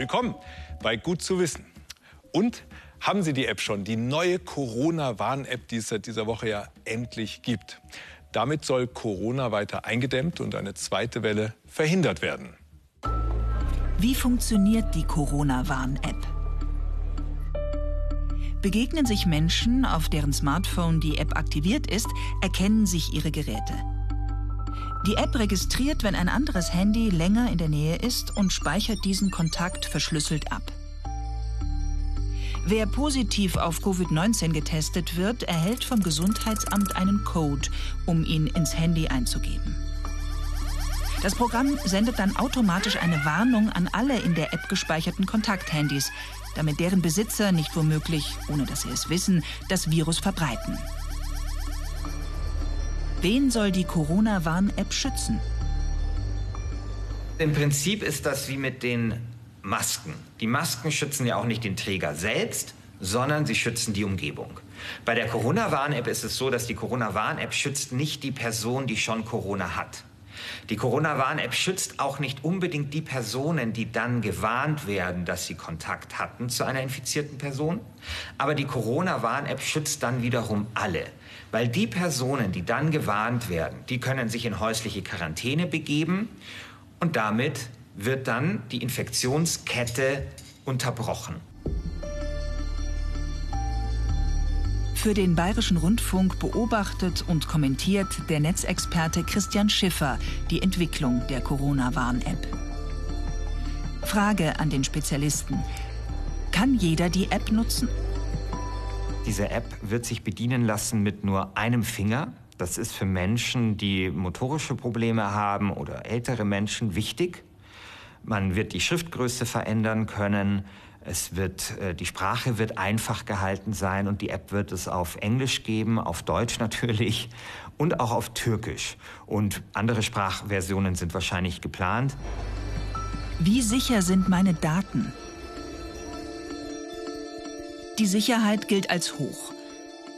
Willkommen bei Gut zu wissen. Und haben Sie die App schon, die neue Corona-Warn-App, die es seit dieser Woche ja endlich gibt. Damit soll Corona weiter eingedämmt und eine zweite Welle verhindert werden. Wie funktioniert die Corona-Warn-App? Begegnen sich Menschen, auf deren Smartphone die App aktiviert ist, erkennen sich ihre Geräte. Die App registriert, wenn ein anderes Handy länger in der Nähe ist und speichert diesen Kontakt verschlüsselt ab. Wer positiv auf Covid-19 getestet wird, erhält vom Gesundheitsamt einen Code, um ihn ins Handy einzugeben. Das Programm sendet dann automatisch eine Warnung an alle in der App gespeicherten Kontakthandys, damit deren Besitzer nicht womöglich, ohne dass sie es wissen, das Virus verbreiten. Wen soll die Corona-Warn-App schützen? Im Prinzip ist das wie mit den Masken. Die Masken schützen ja auch nicht den Träger selbst, sondern sie schützen die Umgebung. Bei der Corona-Warn-App ist es so, dass die Corona-Warn-App schützt nicht die Person, die schon Corona hat. Die Corona-Warn-App schützt auch nicht unbedingt die Personen, die dann gewarnt werden, dass sie Kontakt hatten zu einer infizierten Person. Aber die Corona-Warn-App schützt dann wiederum alle. Weil die Personen, die dann gewarnt werden, die können sich in häusliche Quarantäne begeben und damit wird dann die Infektionskette unterbrochen. Für den Bayerischen Rundfunk beobachtet und kommentiert der Netzexperte Christian Schiffer die Entwicklung der Corona-Warn-App. Frage an den Spezialisten. Kann jeder die App nutzen? Diese App wird sich bedienen lassen mit nur einem Finger. Das ist für Menschen, die motorische Probleme haben oder ältere Menschen wichtig. Man wird die Schriftgröße verändern können. Es wird, äh, die Sprache wird einfach gehalten sein und die App wird es auf Englisch geben, auf Deutsch natürlich und auch auf Türkisch. Und andere Sprachversionen sind wahrscheinlich geplant. Wie sicher sind meine Daten? Die Sicherheit gilt als hoch.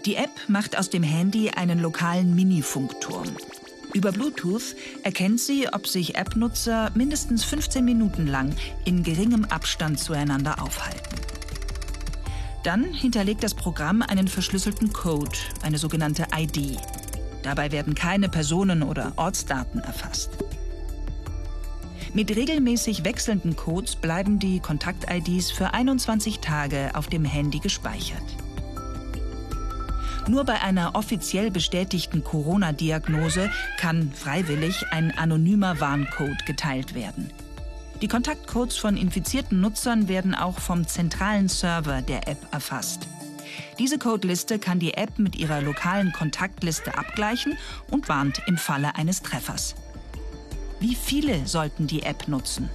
Die App macht aus dem Handy einen lokalen Mini-Funkturm. Über Bluetooth erkennt sie, ob sich App-Nutzer mindestens 15 Minuten lang in geringem Abstand zueinander aufhalten. Dann hinterlegt das Programm einen verschlüsselten Code, eine sogenannte ID. Dabei werden keine Personen- oder Ortsdaten erfasst. Mit regelmäßig wechselnden Codes bleiben die Kontakt-IDs für 21 Tage auf dem Handy gespeichert. Nur bei einer offiziell bestätigten Corona-Diagnose kann freiwillig ein anonymer Warncode geteilt werden. Die Kontaktcodes von infizierten Nutzern werden auch vom zentralen Server der App erfasst. Diese Codeliste kann die App mit ihrer lokalen Kontaktliste abgleichen und warnt im Falle eines Treffers. Wie viele sollten die App nutzen?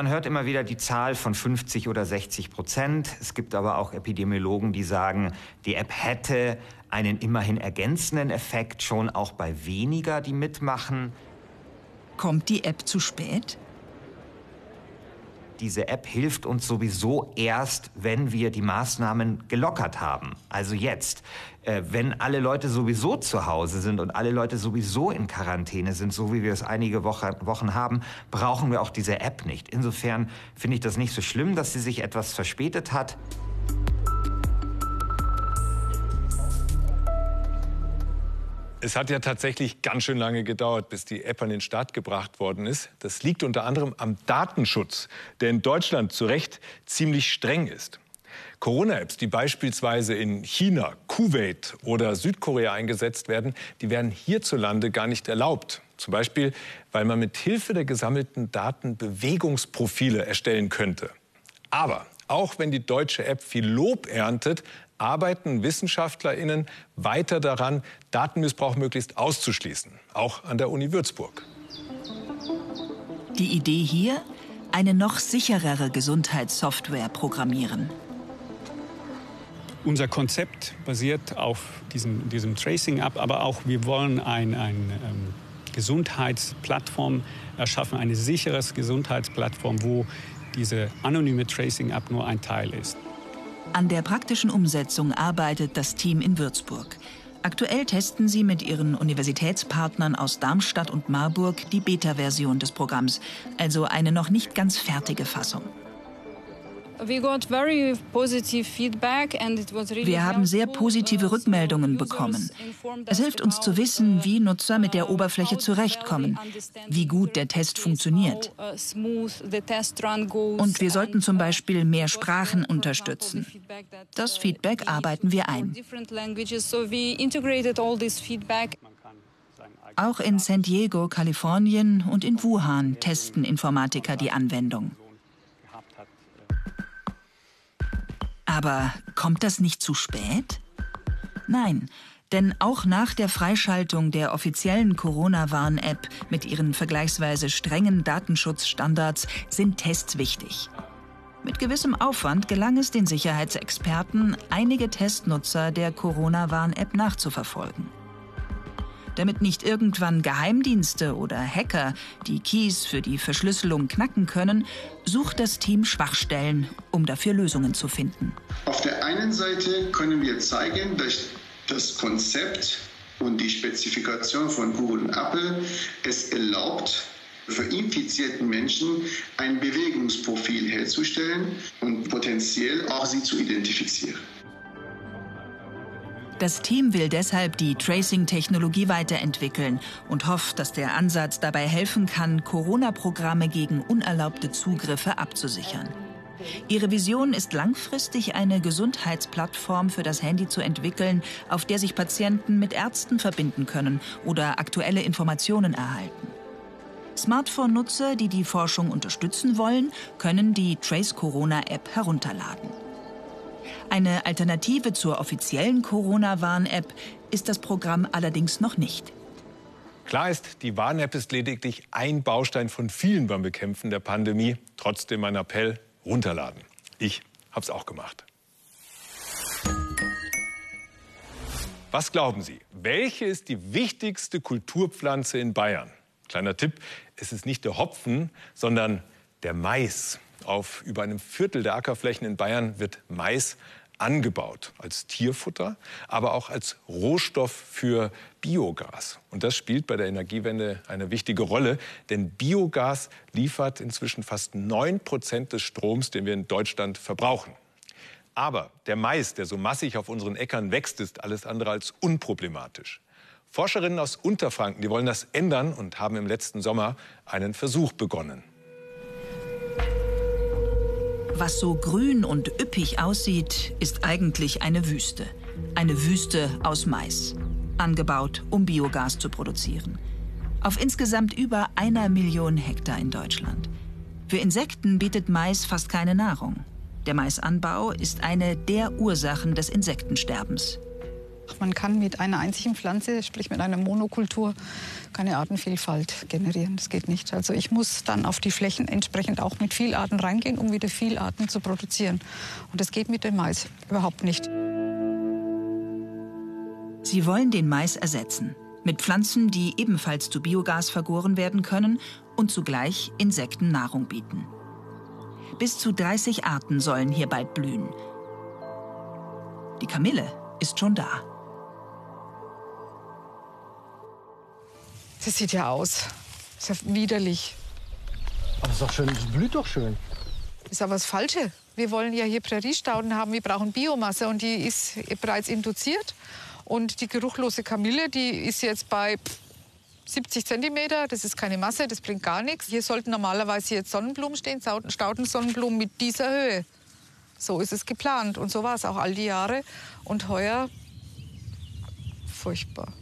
Man hört immer wieder die Zahl von 50 oder 60 Prozent. Es gibt aber auch Epidemiologen, die sagen, die App hätte einen immerhin ergänzenden Effekt, schon auch bei weniger, die mitmachen. Kommt die App zu spät? Diese App hilft uns sowieso erst, wenn wir die Maßnahmen gelockert haben. Also jetzt. Äh, wenn alle Leute sowieso zu Hause sind und alle Leute sowieso in Quarantäne sind, so wie wir es einige Woche, Wochen haben, brauchen wir auch diese App nicht. Insofern finde ich das nicht so schlimm, dass sie sich etwas verspätet hat. Es hat ja tatsächlich ganz schön lange gedauert, bis die App an den Start gebracht worden ist. Das liegt unter anderem am Datenschutz, der in Deutschland zu Recht ziemlich streng ist. Corona-Apps, die beispielsweise in China, Kuwait oder Südkorea eingesetzt werden, die werden hierzulande gar nicht erlaubt. Zum Beispiel, weil man mit Hilfe der gesammelten Daten Bewegungsprofile erstellen könnte. Aber auch wenn die deutsche App viel Lob erntet, arbeiten WissenschaftlerInnen weiter daran, Datenmissbrauch möglichst auszuschließen, auch an der Uni Würzburg. Die Idee hier? Eine noch sicherere Gesundheitssoftware programmieren. Unser Konzept basiert auf diesem, diesem Tracing ab, aber auch wir wollen eine ein, ähm, Gesundheitsplattform erschaffen, eine sichere Gesundheitsplattform, wo diese anonyme Tracing-App nur ein Teil ist. An der praktischen Umsetzung arbeitet das Team in Würzburg. Aktuell testen sie mit ihren Universitätspartnern aus Darmstadt und Marburg die Beta-Version des Programms, also eine noch nicht ganz fertige Fassung. Wir haben sehr positive uh, Rückmeldungen bekommen. Es hilft uns zu wissen, wie Nutzer mit der Oberfläche zurechtkommen, wie gut der Test funktioniert. Uh, Und wir sollten zum Beispiel mehr Sprachen unterstützen. Das uh, Feedback arbeiten wir ein. Auch in San Diego, Kalifornien und in Wuhan testen Informatiker die Anwendung. Aber kommt das nicht zu spät? Nein, denn auch nach der Freischaltung der offiziellen Corona-Warn-App mit ihren vergleichsweise strengen Datenschutzstandards sind Tests wichtig. Mit gewissem Aufwand gelang es den Sicherheitsexperten, einige Testnutzer der Corona-Warn-App nachzuverfolgen damit nicht irgendwann Geheimdienste oder Hacker die Keys für die Verschlüsselung knacken können, sucht das Team Schwachstellen, um dafür Lösungen zu finden. Auf der einen Seite können wir zeigen, dass das Konzept und die Spezifikation von Google und Apple es erlaubt, für infizierten Menschen ein Bewegungsprofil herzustellen und potenziell auch sie zu identifizieren. Das Team will deshalb die Tracing-Technologie weiterentwickeln und hofft, dass der Ansatz dabei helfen kann, Corona-Programme gegen unerlaubte Zugriffe abzusichern. Ihre Vision ist langfristig eine Gesundheitsplattform für das Handy zu entwickeln, auf der sich Patienten mit Ärzten verbinden können oder aktuelle Informationen erhalten. Smartphone-Nutzer, die die Forschung unterstützen wollen, können die Trace Corona App herunterladen. Eine Alternative zur offiziellen Corona-Warn-App ist das Programm allerdings noch nicht. Klar ist, die Warn-App ist lediglich ein Baustein von vielen beim Bekämpfen der Pandemie. Trotzdem mein Appell, runterladen. Ich habe es auch gemacht. Was glauben Sie, welche ist die wichtigste Kulturpflanze in Bayern? Kleiner Tipp, es ist nicht der Hopfen, sondern der Mais. Auf über einem Viertel der Ackerflächen in Bayern wird Mais angebaut als Tierfutter, aber auch als Rohstoff für Biogas. Und das spielt bei der Energiewende eine wichtige Rolle, denn Biogas liefert inzwischen fast 9 Prozent des Stroms, den wir in Deutschland verbrauchen. Aber der Mais, der so massig auf unseren Äckern wächst, ist alles andere als unproblematisch. Forscherinnen aus Unterfranken, die wollen das ändern und haben im letzten Sommer einen Versuch begonnen. Was so grün und üppig aussieht, ist eigentlich eine Wüste. Eine Wüste aus Mais. Angebaut, um Biogas zu produzieren. Auf insgesamt über einer Million Hektar in Deutschland. Für Insekten bietet Mais fast keine Nahrung. Der Maisanbau ist eine der Ursachen des Insektensterbens. Man kann mit einer einzigen Pflanze, sprich mit einer Monokultur, keine Artenvielfalt generieren. Das geht nicht. Also ich muss dann auf die Flächen entsprechend auch mit viel Arten reingehen, um wieder viel Arten zu produzieren. Und das geht mit dem Mais überhaupt nicht. Sie wollen den Mais ersetzen. Mit Pflanzen, die ebenfalls zu Biogas vergoren werden können und zugleich Insekten Nahrung bieten. Bis zu 30 Arten sollen hier bald blühen. Die Kamille ist schon da. Das sieht ja aus. Das ist ja widerlich. Aber ist doch schön, das blüht doch schön. Das ist aber das Falsche. Wir wollen ja hier Präriestauden haben, wir brauchen Biomasse und die ist bereits induziert. Und die geruchlose Kamille, die ist jetzt bei 70 Zentimeter. Das ist keine Masse, das bringt gar nichts. Hier sollten normalerweise jetzt Sonnenblumen stehen, Staudensonnenblumen mit dieser Höhe. So ist es geplant und so war es auch all die Jahre. Und heuer furchtbar.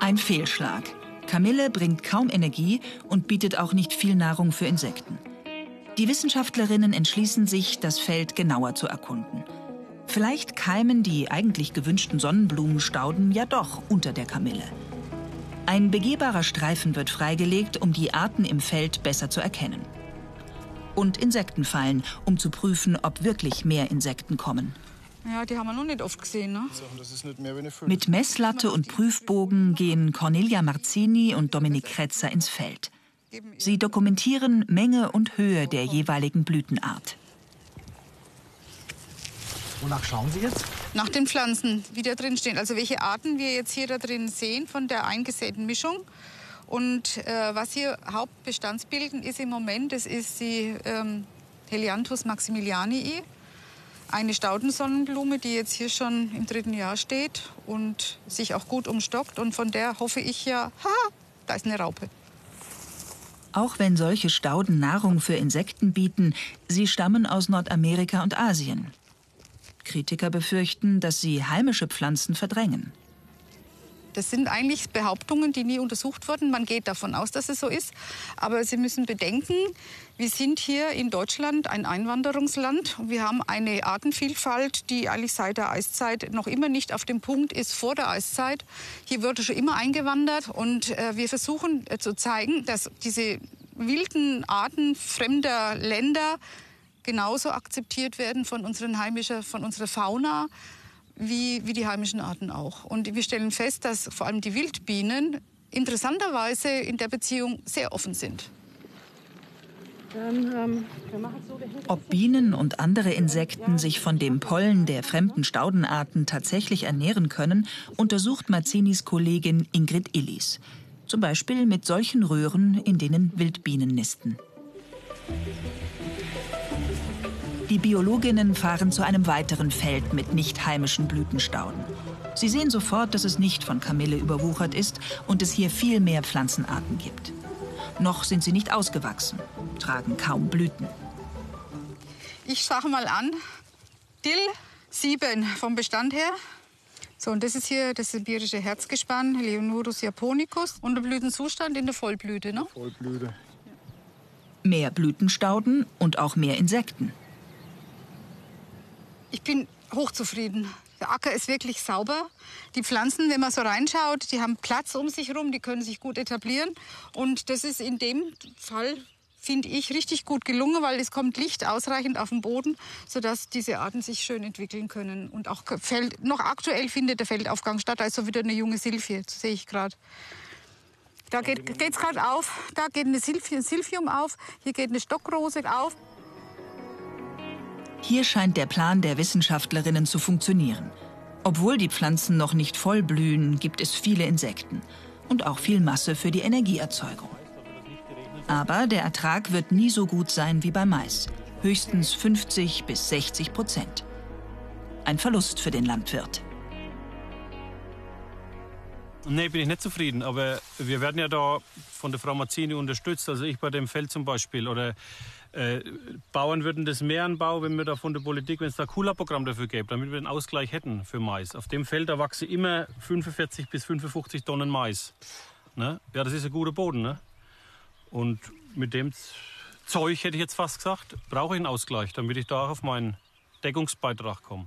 Ein Fehlschlag. Kamille bringt kaum Energie und bietet auch nicht viel Nahrung für Insekten. Die Wissenschaftlerinnen entschließen sich, das Feld genauer zu erkunden. Vielleicht keimen die eigentlich gewünschten Sonnenblumenstauden ja doch unter der Kamille. Ein begehbarer Streifen wird freigelegt, um die Arten im Feld besser zu erkennen. Und Insektenfallen, um zu prüfen, ob wirklich mehr Insekten kommen. Ja, die haben wir noch nicht oft gesehen. Ne? Mit Messlatte und Prüfbogen gehen Cornelia Marzini und Dominik Kretzer ins Feld. Sie dokumentieren Menge und Höhe der jeweiligen Blütenart. Wonach schauen Sie jetzt? Nach den Pflanzen, die da drin stehen. Also welche Arten wir jetzt hier da drin sehen von der eingesäten Mischung. Und äh, was hier Hauptbestandsbilden ist im Moment, das ist die ähm, Helianthus maximilianii, eine Staudensonnenblume, die jetzt hier schon im dritten Jahr steht und sich auch gut umstockt. Und von der hoffe ich ja, ha, da ist eine Raupe. Auch wenn solche Stauden Nahrung für Insekten bieten, sie stammen aus Nordamerika und Asien. Kritiker befürchten, dass sie heimische Pflanzen verdrängen. Das sind eigentlich Behauptungen, die nie untersucht wurden. Man geht davon aus, dass es so ist. Aber Sie müssen bedenken, wir sind hier in Deutschland ein Einwanderungsland. Wir haben eine Artenvielfalt, die eigentlich seit der Eiszeit noch immer nicht auf dem Punkt ist vor der Eiszeit. Hier wurde schon immer eingewandert und äh, wir versuchen äh, zu zeigen, dass diese wilden Arten fremder Länder genauso akzeptiert werden von unseren heimischen, von unserer Fauna wie, wie die heimischen Arten auch. Und wir stellen fest, dass vor allem die Wildbienen interessanterweise in der Beziehung sehr offen sind. Ähm, Ob Bienen und andere Insekten sich von dem Pollen der fremden Staudenarten tatsächlich ernähren können, untersucht Mazzinis Kollegin Ingrid Illis. Zum Beispiel mit solchen Röhren, in denen Wildbienen nisten. Die Biologinnen fahren zu einem weiteren Feld mit nicht heimischen Blütenstauden. Sie sehen sofort, dass es nicht von Kamille überwuchert ist und es hier viel mehr Pflanzenarten gibt. Noch sind sie nicht ausgewachsen, tragen kaum Blüten. Ich schaue mal an. Dill 7 vom Bestand her. So, und das ist hier das sibirische Herzgespann, Leonurus japonicus. Und der Blütenzustand in der Vollblüte, ne? Vollblüte. Mehr Blütenstauden und auch mehr Insekten. Ich bin hochzufrieden. Der Acker ist wirklich sauber. Die Pflanzen, wenn man so reinschaut, die haben Platz um sich herum, die können sich gut etablieren. Und das ist in dem Fall, finde ich, richtig gut gelungen, weil es kommt Licht ausreichend auf den Boden, sodass diese Arten sich schön entwickeln können. Und auch Feld, noch aktuell findet der Feldaufgang statt, also wieder eine junge Silphie, sehe ich gerade. Da geht es gerade auf, da geht eine Silphium auf, hier geht eine Stockrose auf. Hier scheint der Plan der Wissenschaftlerinnen zu funktionieren. Obwohl die Pflanzen noch nicht voll blühen, gibt es viele Insekten und auch viel Masse für die Energieerzeugung. Aber der Ertrag wird nie so gut sein wie beim Mais, höchstens 50 bis 60 Prozent. Ein Verlust für den Landwirt. Nee, bin ich nicht zufrieden. Aber wir werden ja da von der Frau Mazzini unterstützt. Also ich bei dem Feld zum Beispiel. Oder äh, Bauern würden das mehr anbauen, wenn wir da von der Politik, wenn es da ein Kula-Programm dafür gäbe, damit wir einen Ausgleich hätten für Mais. Auf dem Feld, da wachsen immer 45 bis 55 Tonnen Mais. Ne? Ja, das ist ein guter Boden. Ne? Und mit dem Zeug, hätte ich jetzt fast gesagt, brauche ich einen Ausgleich, damit ich da auch auf meinen Deckungsbeitrag komme.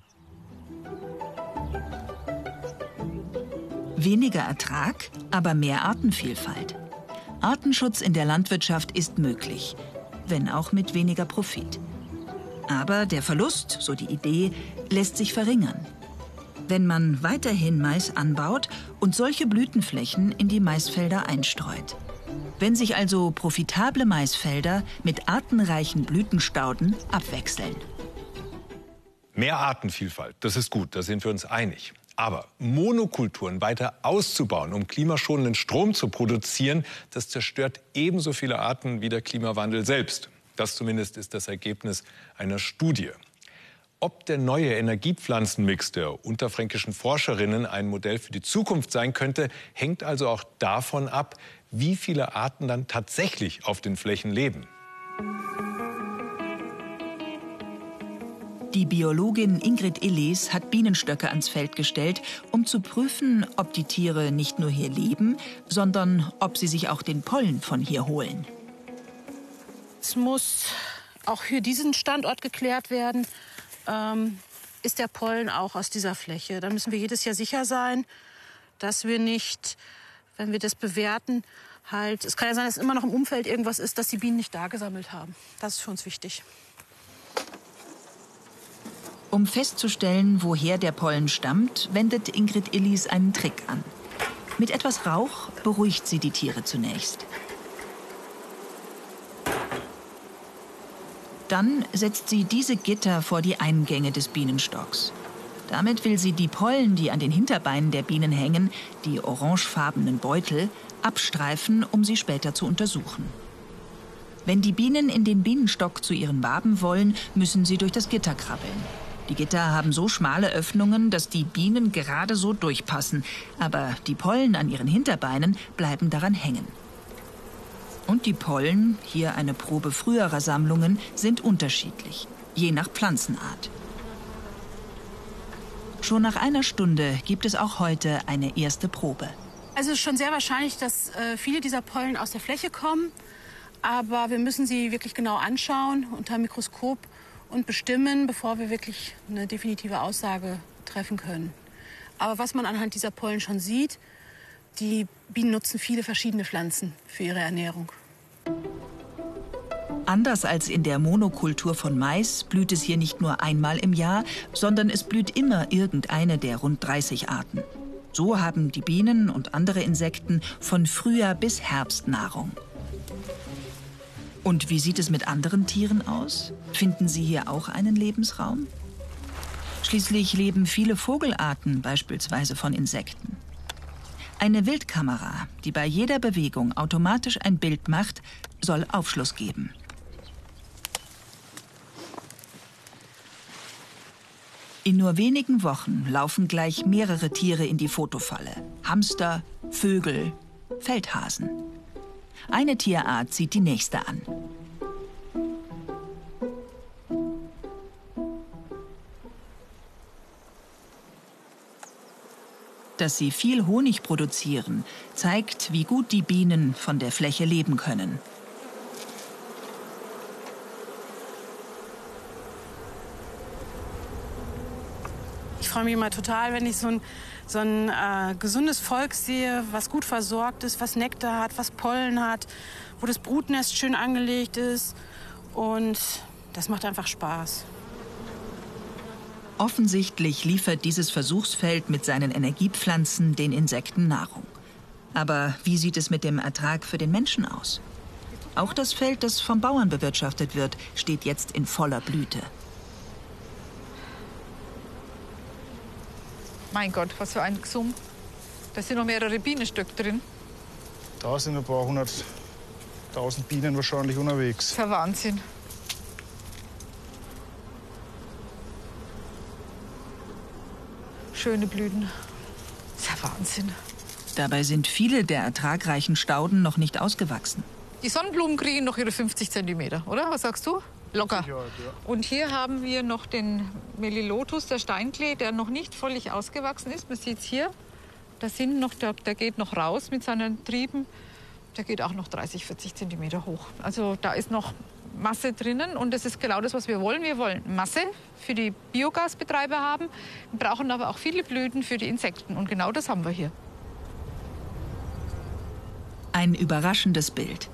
Weniger Ertrag, aber mehr Artenvielfalt. Artenschutz in der Landwirtschaft ist möglich wenn auch mit weniger Profit. Aber der Verlust, so die Idee, lässt sich verringern. Wenn man weiterhin Mais anbaut und solche Blütenflächen in die Maisfelder einstreut. Wenn sich also profitable Maisfelder mit artenreichen Blütenstauden abwechseln. Mehr Artenvielfalt, das ist gut, da sind wir uns einig. Aber Monokulturen weiter auszubauen, um klimaschonenden Strom zu produzieren, das zerstört ebenso viele Arten wie der Klimawandel selbst. Das zumindest ist das Ergebnis einer Studie. Ob der neue Energiepflanzenmix der unterfränkischen Forscherinnen ein Modell für die Zukunft sein könnte, hängt also auch davon ab, wie viele Arten dann tatsächlich auf den Flächen leben. Die Biologin Ingrid Illes hat Bienenstöcke ans Feld gestellt, um zu prüfen, ob die Tiere nicht nur hier leben, sondern ob sie sich auch den Pollen von hier holen. Es muss auch für diesen Standort geklärt werden, ähm, ist der Pollen auch aus dieser Fläche. Da müssen wir jedes Jahr sicher sein, dass wir nicht, wenn wir das bewerten, halt, es kann ja sein, dass immer noch im Umfeld irgendwas ist, das die Bienen nicht da gesammelt haben. Das ist für uns wichtig. Um festzustellen, woher der Pollen stammt, wendet Ingrid Illis einen Trick an. Mit etwas Rauch beruhigt sie die Tiere zunächst. Dann setzt sie diese Gitter vor die Eingänge des Bienenstocks. Damit will sie die Pollen, die an den Hinterbeinen der Bienen hängen, die orangefarbenen Beutel, abstreifen, um sie später zu untersuchen. Wenn die Bienen in den Bienenstock zu ihren Waben wollen, müssen sie durch das Gitter krabbeln. Die Gitter haben so schmale Öffnungen, dass die Bienen gerade so durchpassen, aber die Pollen an ihren Hinterbeinen bleiben daran hängen. Und die Pollen, hier eine Probe früherer Sammlungen, sind unterschiedlich, je nach Pflanzenart. Schon nach einer Stunde gibt es auch heute eine erste Probe. Also es ist schon sehr wahrscheinlich, dass äh, viele dieser Pollen aus der Fläche kommen. Aber wir müssen sie wirklich genau anschauen unter Mikroskop und bestimmen, bevor wir wirklich eine definitive Aussage treffen können. Aber was man anhand dieser Pollen schon sieht, die Bienen nutzen viele verschiedene Pflanzen für ihre Ernährung. Anders als in der Monokultur von Mais blüht es hier nicht nur einmal im Jahr, sondern es blüht immer irgendeine der rund 30 Arten. So haben die Bienen und andere Insekten von Frühjahr bis Herbst Nahrung. Und wie sieht es mit anderen Tieren aus? Finden sie hier auch einen Lebensraum? Schließlich leben viele Vogelarten beispielsweise von Insekten. Eine Wildkamera, die bei jeder Bewegung automatisch ein Bild macht, soll Aufschluss geben. In nur wenigen Wochen laufen gleich mehrere Tiere in die Fotofalle. Hamster, Vögel, Feldhasen. Eine Tierart zieht die nächste an. Dass sie viel Honig produzieren, zeigt, wie gut die Bienen von der Fläche leben können. Freue mich immer total, wenn ich so ein so ein äh, gesundes Volk sehe, was gut versorgt ist, was Nektar hat, was Pollen hat, wo das Brutnest schön angelegt ist. Und das macht einfach Spaß. Offensichtlich liefert dieses Versuchsfeld mit seinen Energiepflanzen den Insekten Nahrung. Aber wie sieht es mit dem Ertrag für den Menschen aus? Auch das Feld, das vom Bauern bewirtschaftet wird, steht jetzt in voller Blüte. Mein Gott, was für ein Gesumm. Da sind noch mehrere Bienenstück drin. Da sind ein paar hunderttausend Bienen wahrscheinlich unterwegs. Das ist ja Wahnsinn. Schöne Blüten. Das ist ja Wahnsinn. Dabei sind viele der ertragreichen Stauden noch nicht ausgewachsen. Die Sonnenblumen kriegen noch ihre 50 Zentimeter, oder? Was sagst du? Locker. Und hier haben wir noch den Melilotus, der Steinklee, der noch nicht völlig ausgewachsen ist. Man sieht es hier. Da sind noch, der, der geht noch raus mit seinen Trieben. Der geht auch noch 30, 40 Zentimeter hoch. Also da ist noch Masse drinnen und das ist genau das, was wir wollen. Wir wollen Masse für die Biogasbetreiber haben, wir brauchen aber auch viele Blüten für die Insekten und genau das haben wir hier. Ein überraschendes Bild.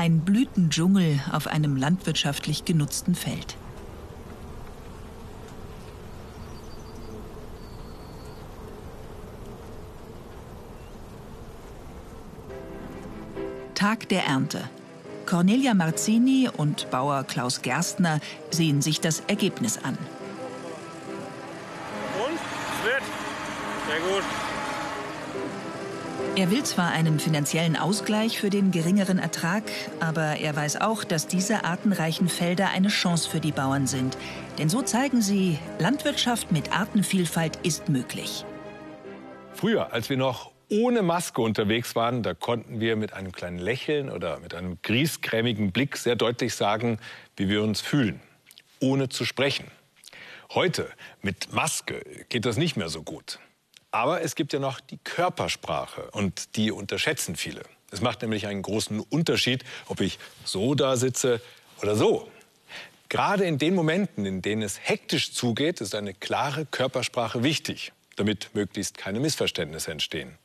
Ein Blütendschungel auf einem landwirtschaftlich genutzten Feld. Tag der Ernte. Cornelia Marzini und Bauer Klaus Gerstner sehen sich das Ergebnis an. Und? Es wird. Sehr gut. Er will zwar einen finanziellen Ausgleich für den geringeren Ertrag, aber er weiß auch, dass diese artenreichen Felder eine Chance für die Bauern sind. Denn so zeigen sie, Landwirtschaft mit Artenvielfalt ist möglich. Früher, als wir noch ohne Maske unterwegs waren, da konnten wir mit einem kleinen Lächeln oder mit einem griesgrämigen Blick sehr deutlich sagen, wie wir uns fühlen, ohne zu sprechen. Heute mit Maske geht das nicht mehr so gut. Aber es gibt ja noch die Körpersprache und die unterschätzen viele. Es macht nämlich einen großen Unterschied, ob ich so da sitze oder so. Gerade in den Momenten, in denen es hektisch zugeht, ist eine klare Körpersprache wichtig, damit möglichst keine Missverständnisse entstehen.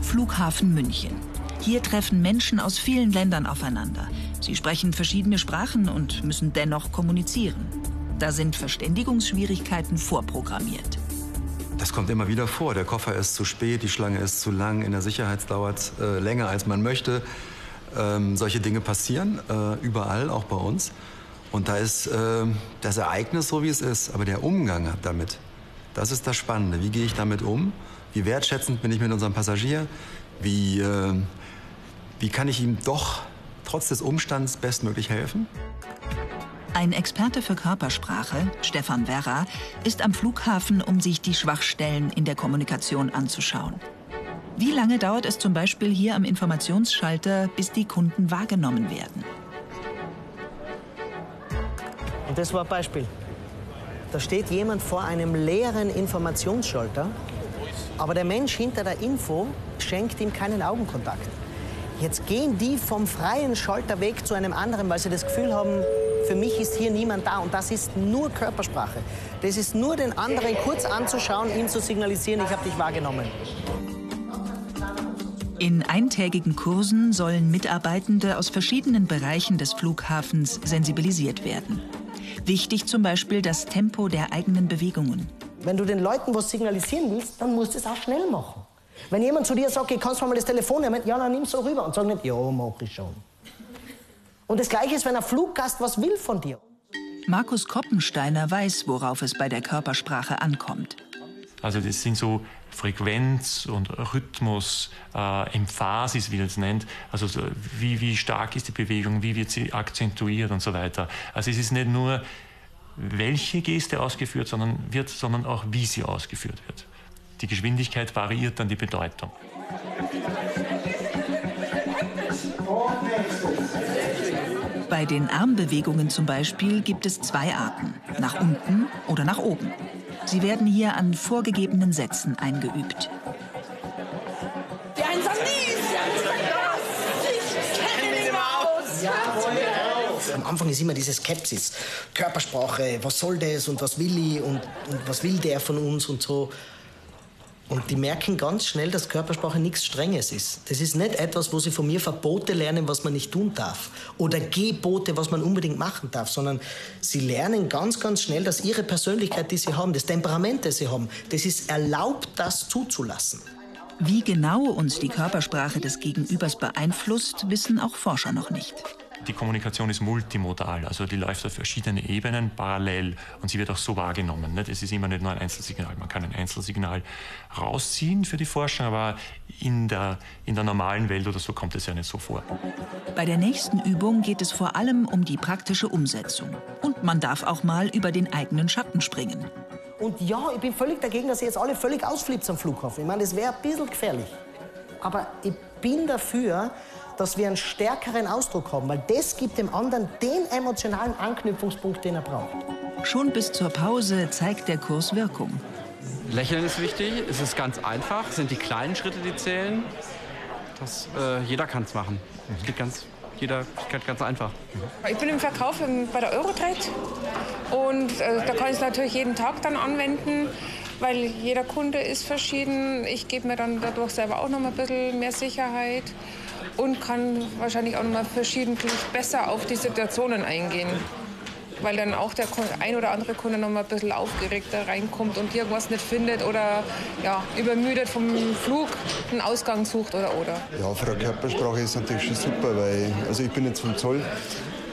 Flughafen München. Hier treffen Menschen aus vielen Ländern aufeinander. Sie sprechen verschiedene Sprachen und müssen dennoch kommunizieren. Da sind Verständigungsschwierigkeiten vorprogrammiert. Das kommt immer wieder vor. Der Koffer ist zu spät, die Schlange ist zu lang, in der Sicherheit dauert äh, länger, als man möchte. Ähm, solche Dinge passieren äh, überall, auch bei uns. Und da ist äh, das Ereignis so, wie es ist. Aber der Umgang damit, das ist das Spannende. Wie gehe ich damit um? Wie wertschätzend bin ich mit unserem Passagier? Wie, äh, wie kann ich ihm doch trotz des Umstands bestmöglich helfen? Ein Experte für Körpersprache, Stefan Werra, ist am Flughafen, um sich die Schwachstellen in der Kommunikation anzuschauen. Wie lange dauert es zum Beispiel hier am Informationsschalter, bis die Kunden wahrgenommen werden? Das war ein Beispiel. Da steht jemand vor einem leeren Informationsschalter, aber der Mensch hinter der Info schenkt ihm keinen Augenkontakt. Jetzt gehen die vom freien Schalter weg zu einem anderen, weil sie das Gefühl haben, für mich ist hier niemand da. Und das ist nur Körpersprache. Das ist nur den anderen kurz anzuschauen, ihm zu signalisieren, ich habe dich wahrgenommen. In eintägigen Kursen sollen Mitarbeitende aus verschiedenen Bereichen des Flughafens sensibilisiert werden. Wichtig zum Beispiel das Tempo der eigenen Bewegungen. Wenn du den Leuten was signalisieren willst, dann musst du es auch schnell machen. Wenn jemand zu dir sagt, okay, kannst du mal das Telefon nehmen? Ja, dann nimm es so rüber und sag nicht, ja, mach ich schon. Und das Gleiche ist, wenn ein Fluggast was will von dir. Markus Koppensteiner weiß, worauf es bei der Körpersprache ankommt. Also das sind so Frequenz und Rhythmus, äh, Emphasis, wie man es nennt. Also so, wie, wie stark ist die Bewegung, wie wird sie akzentuiert und so weiter. Also es ist nicht nur, welche Geste ausgeführt sondern wird, sondern auch, wie sie ausgeführt wird. Die Geschwindigkeit variiert dann die Bedeutung. Bei den Armbewegungen zum Beispiel gibt es zwei Arten, nach unten oder nach oben. Sie werden hier an vorgegebenen Sätzen eingeübt. Der Einsam Am Anfang ist immer diese Skepsis. Körpersprache, was soll das und was will ich und, und was will der von uns und so. Und die merken ganz schnell, dass Körpersprache nichts Strenges ist. Das ist nicht etwas, wo sie von mir Verbote lernen, was man nicht tun darf. Oder Gebote, was man unbedingt machen darf. Sondern sie lernen ganz, ganz schnell, dass ihre Persönlichkeit, die sie haben, das Temperament, das sie haben, das ist erlaubt, das zuzulassen. Wie genau uns die Körpersprache des Gegenübers beeinflusst, wissen auch Forscher noch nicht. Die Kommunikation ist multimodal, also die läuft auf verschiedenen Ebenen parallel und sie wird auch so wahrgenommen. Nicht? Es ist immer nicht nur ein Einzelsignal. Man kann ein Einzelsignal rausziehen für die Forschung, aber in der, in der normalen Welt oder so kommt es ja nicht so vor. Bei der nächsten Übung geht es vor allem um die praktische Umsetzung. Und man darf auch mal über den eigenen Schatten springen. Und ja, ich bin völlig dagegen, dass ihr jetzt alle völlig ausflippt am Flughafen. Ich meine, das wäre ein bisschen gefährlich. Aber ich bin dafür, dass wir einen stärkeren Ausdruck haben, weil das gibt dem anderen den emotionalen Anknüpfungspunkt, den er braucht. Schon bis zur Pause zeigt der Kurs Wirkung. Lächeln ist wichtig, es ist ganz einfach, es sind die kleinen Schritte, die zählen. Das, äh, jeder kann es machen. Es geht ganz, jeder geht ganz einfach. Ich bin im Verkauf bei der Eurotrade und äh, da kann ich es natürlich jeden Tag dann anwenden, weil jeder Kunde ist verschieden. Ich gebe mir dann dadurch selber auch noch mal ein bisschen mehr Sicherheit und kann wahrscheinlich auch noch mal verschiedentlich besser auf die Situationen eingehen. Weil dann auch der ein oder andere Kunde noch mal ein bisschen aufgeregter reinkommt und irgendwas nicht findet oder ja, übermüdet vom Flug einen Ausgang sucht oder oder. Ja, für eine Körpersprache ist natürlich schon super, weil also ich bin jetzt vom Zoll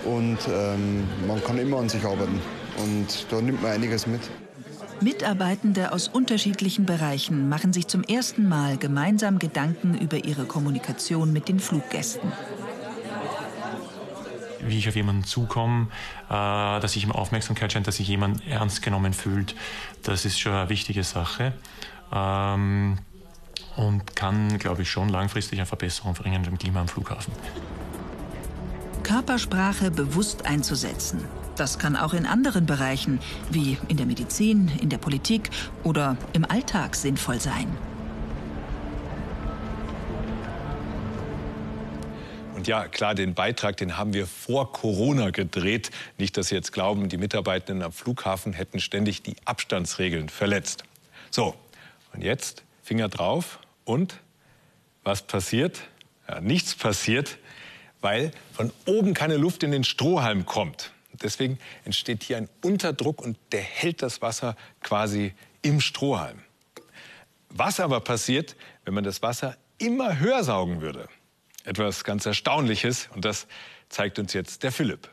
und ähm, man kann immer an sich arbeiten und da nimmt man einiges mit. Mitarbeitende aus unterschiedlichen Bereichen machen sich zum ersten Mal gemeinsam Gedanken über ihre Kommunikation mit den Fluggästen. Wie ich auf jemanden zukomme, äh, dass ich ihm Aufmerksamkeit schenke, dass sich jemand ernst genommen fühlt, das ist schon eine wichtige Sache. Ähm, und kann, glaube ich, schon langfristig eine Verbesserung bringen im Klima am Flughafen. Körpersprache bewusst einzusetzen, das kann auch in anderen Bereichen, wie in der Medizin, in der Politik oder im Alltag sinnvoll sein. Und ja, klar, den Beitrag, den haben wir vor Corona gedreht. Nicht, dass Sie jetzt glauben, die Mitarbeitenden am Flughafen hätten ständig die Abstandsregeln verletzt. So, und jetzt Finger drauf und was passiert? Ja, nichts passiert, weil von oben keine Luft in den Strohhalm kommt. Deswegen entsteht hier ein Unterdruck und der hält das Wasser quasi im Strohhalm. Was aber passiert, wenn man das Wasser immer höher saugen würde? Etwas ganz Erstaunliches und das zeigt uns jetzt der Philipp.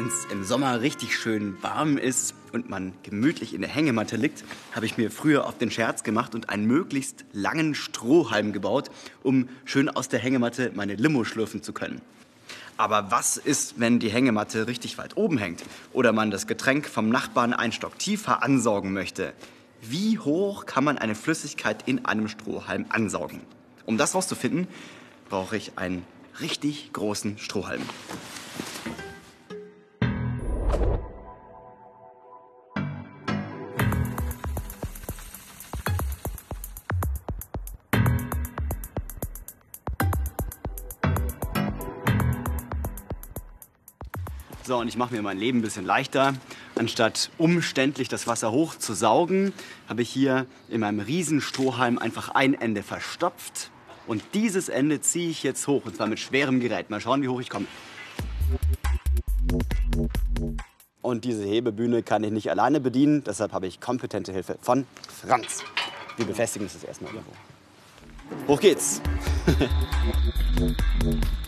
Wenn es im Sommer richtig schön warm ist und man gemütlich in der Hängematte liegt, habe ich mir früher auf den Scherz gemacht und einen möglichst langen Strohhalm gebaut, um schön aus der Hängematte meine Limo schlürfen zu können. Aber was ist, wenn die Hängematte richtig weit oben hängt oder man das Getränk vom Nachbarn einen Stock tiefer ansaugen möchte? Wie hoch kann man eine Flüssigkeit in einem Strohhalm ansaugen? Um das herauszufinden, brauche ich einen richtig großen Strohhalm. So, und ich mache mir mein Leben ein bisschen leichter. Anstatt umständlich das Wasser hoch zu saugen, habe ich hier in meinem Riesenstrohhalm einfach ein Ende verstopft. Und dieses Ende ziehe ich jetzt hoch, und zwar mit schwerem Gerät. Mal schauen, wie hoch ich komme. Und diese Hebebühne kann ich nicht alleine bedienen, deshalb habe ich kompetente Hilfe von Franz. Wir befestigen das erstmal irgendwo. Hoch geht's.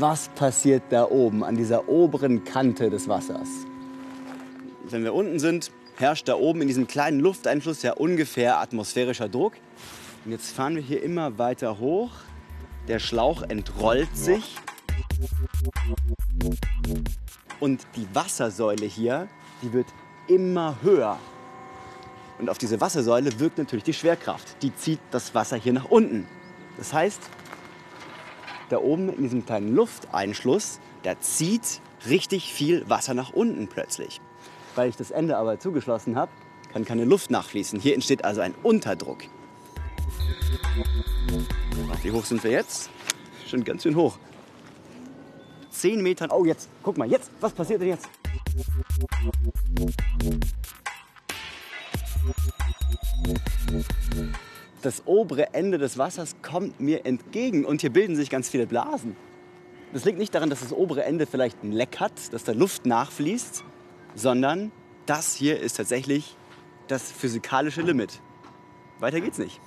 Was passiert da oben an dieser oberen Kante des Wassers? Wenn wir unten sind, herrscht da oben in diesem kleinen Lufteinfluss ja ungefähr atmosphärischer Druck. Und jetzt fahren wir hier immer weiter hoch. Der Schlauch entrollt sich. Und die Wassersäule hier, die wird immer höher. Und auf diese Wassersäule wirkt natürlich die Schwerkraft. Die zieht das Wasser hier nach unten. Das heißt, da oben in diesem kleinen Lufteinschluss, da zieht richtig viel Wasser nach unten plötzlich. Weil ich das Ende aber zugeschlossen habe, kann keine Luft nachfließen. Hier entsteht also ein Unterdruck. Wie hoch sind wir jetzt? Schon ganz schön hoch. Zehn Metern. Oh, jetzt, guck mal, jetzt, was passiert denn jetzt? Das obere Ende des Wassers kommt mir entgegen und hier bilden sich ganz viele Blasen. Das liegt nicht daran, dass das obere Ende vielleicht ein Leck hat, dass da Luft nachfließt, sondern das hier ist tatsächlich das physikalische Limit. Weiter geht's nicht.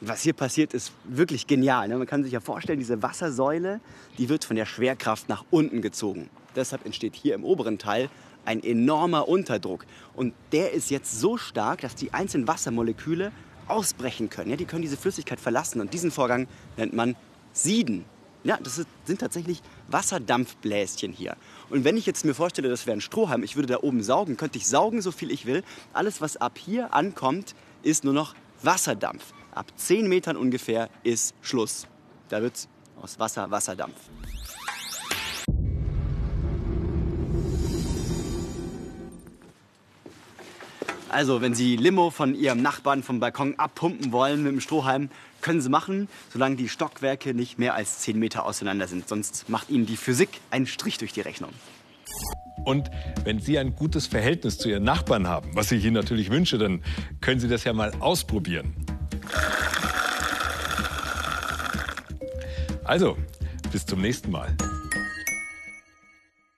Was hier passiert, ist wirklich genial. Ne? Man kann sich ja vorstellen, diese Wassersäule, die wird von der Schwerkraft nach unten gezogen. Deshalb entsteht hier im oberen Teil ein enormer Unterdruck. Und der ist jetzt so stark, dass die einzelnen Wassermoleküle ausbrechen können. Ja, die können diese Flüssigkeit verlassen. Und diesen Vorgang nennt man Sieden. Ja, das sind tatsächlich Wasserdampfbläschen hier. Und wenn ich jetzt mir vorstelle, das wäre ein Strohhalm, ich würde da oben saugen, könnte ich saugen, so viel ich will. Alles, was ab hier ankommt, ist nur noch Wasserdampf. Ab 10 Metern ungefähr ist Schluss. Da wird aus Wasser Wasserdampf. Also, wenn Sie Limo von Ihrem Nachbarn vom Balkon abpumpen wollen mit dem Strohhalm, können Sie machen, solange die Stockwerke nicht mehr als 10 Meter auseinander sind. Sonst macht Ihnen die Physik einen Strich durch die Rechnung. Und wenn Sie ein gutes Verhältnis zu Ihren Nachbarn haben, was ich Ihnen natürlich wünsche, dann können Sie das ja mal ausprobieren. Also, bis zum nächsten Mal.